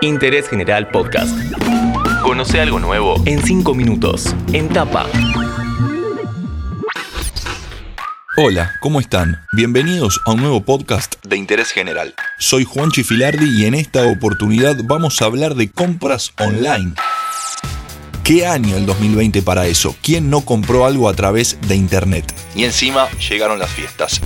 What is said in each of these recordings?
Interés General Podcast. Conoce algo nuevo en 5 minutos. En tapa. Hola, ¿cómo están? Bienvenidos a un nuevo podcast de Interés General. Soy Juan Chifilardi y en esta oportunidad vamos a hablar de compras online. ¿Qué año el 2020 para eso? ¿Quién no compró algo a través de Internet? Y encima llegaron las fiestas.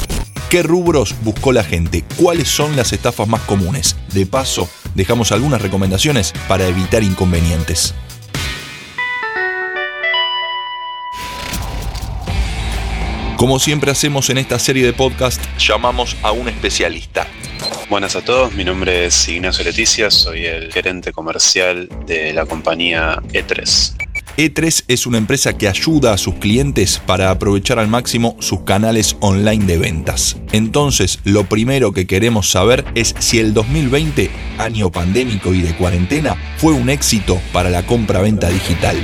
¿Qué rubros buscó la gente? ¿Cuáles son las estafas más comunes? De paso, dejamos algunas recomendaciones para evitar inconvenientes. Como siempre hacemos en esta serie de podcast, llamamos a un especialista. Buenas a todos, mi nombre es Ignacio Leticia, soy el gerente comercial de la compañía E3. E3 es una empresa que ayuda a sus clientes para aprovechar al máximo sus canales online de ventas. Entonces, lo primero que queremos saber es si el 2020, año pandémico y de cuarentena, fue un éxito para la compra-venta digital.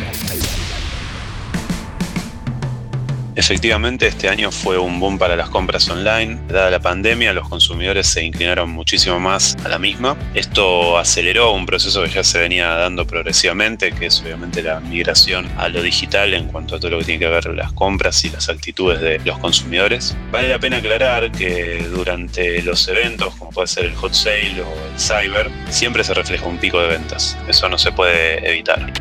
Efectivamente, este año fue un boom para las compras online. Dada la pandemia, los consumidores se inclinaron muchísimo más a la misma. Esto aceleró un proceso que ya se venía dando progresivamente, que es obviamente la migración a lo digital en cuanto a todo lo que tiene que ver las compras y las actitudes de los consumidores. Vale la pena aclarar que durante los eventos, como puede ser el hot sale o el cyber, siempre se refleja un pico de ventas. Eso no se puede evitar.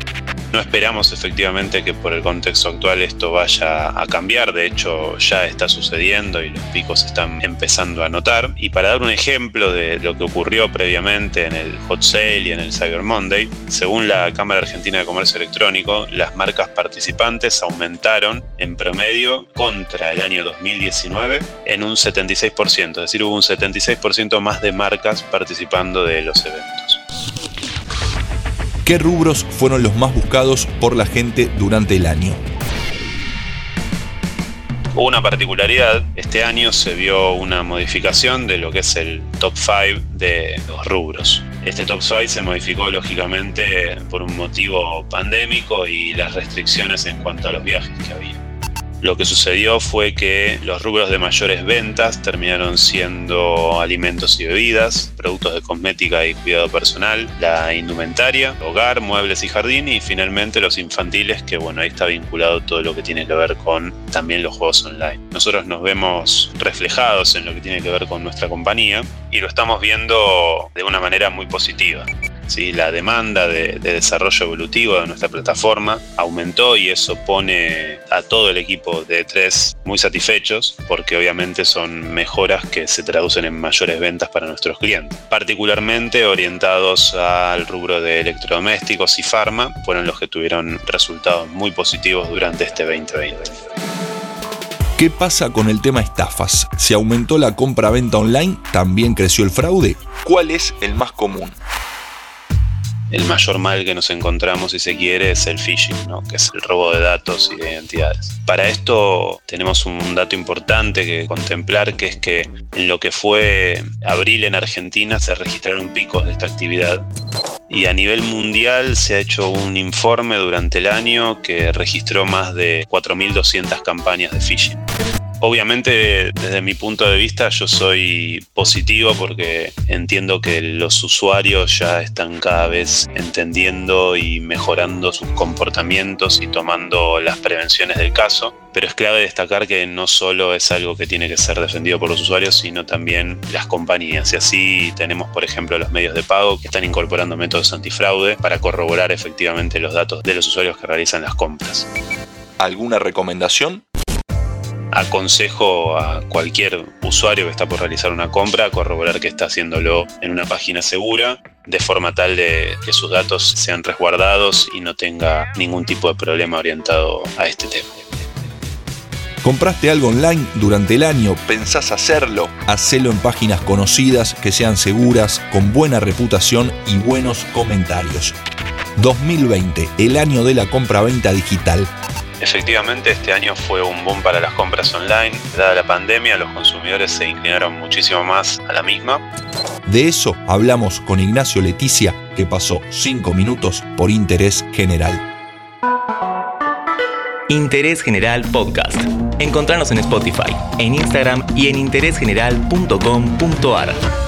No esperamos efectivamente que por el contexto actual esto vaya a cambiar, de hecho ya está sucediendo y los picos están empezando a notar. Y para dar un ejemplo de lo que ocurrió previamente en el Hot Sale y en el Cyber Monday, según la Cámara Argentina de Comercio Electrónico, las marcas participantes aumentaron en promedio contra el año 2019 en un 76%, es decir, hubo un 76% más de marcas participando de los eventos. ¿Qué rubros fueron los más buscados por la gente durante el año? Hubo una particularidad, este año se vio una modificación de lo que es el top 5 de los rubros. Este top 5 se modificó lógicamente por un motivo pandémico y las restricciones en cuanto a los viajes que había. Lo que sucedió fue que los rubros de mayores ventas terminaron siendo alimentos y bebidas, productos de cosmética y cuidado personal, la indumentaria, hogar, muebles y jardín y finalmente los infantiles, que bueno, ahí está vinculado todo lo que tiene que ver con también los juegos online. Nosotros nos vemos reflejados en lo que tiene que ver con nuestra compañía y lo estamos viendo de una manera muy positiva. ¿Sí? la demanda de, desarrollo evolutivo de nuestra plataforma aumentó y eso pone a todo el equipo de E3 muy satisfechos porque obviamente son mejoras que se traducen en mayores ventas para nuestros clientes. Particularmente orientados al rubro de electrodomésticos y farma fueron los que tuvieron resultados muy positivos durante este 2020. ¿Qué pasa con el tema estafas? ¿Se aumentó la compra-venta online? ¿También creció el fraude? ¿Cuál es el más común? El mayor mal que nos encontramos, si se quiere, es el phishing, ¿no? que es el robo de datos y de identidades. Para esto tenemos un dato importante que contemplar, que es que en lo que fue abril en Argentina se registraron picos de esta actividad. Y a nivel mundial se ha hecho un informe durante el año que registró más de 4.200 campañas de phishing. Obviamente, desde mi punto de vista, yo soy positivo porque entiendo que los usuarios ya están cada vez entendiendo y mejorando sus comportamientos y tomando las prevenciones del caso. Pero es clave destacar que no solo es algo que tiene que ser defendido por los usuarios, sino también las compañías. Y así tenemos, por ejemplo, los medios de pago que están incorporando métodos antifraude para corroborar efectivamente los datos de los usuarios que realizan las compras. ¿Alguna recomendación? Aconsejo a cualquier usuario que está por realizar una compra corroborar que está haciéndolo en una página segura, de forma tal de que sus datos sean resguardados y no tenga ningún tipo de problema orientado a este tema. ¿Compraste algo online durante el año? ¿Pensás hacerlo? Hacelo en páginas conocidas, que sean seguras, con buena reputación y buenos comentarios. 2020, el año de la compra-venta digital. Efectivamente, este año fue un boom para las compras online. Dada la pandemia, los consumidores se inclinaron muchísimo más a la misma. De eso hablamos con Ignacio Leticia, que pasó 5 minutos por Interés General. Interés General Podcast. Encontrarnos en Spotify, en Instagram y en interésgeneral.com.ar.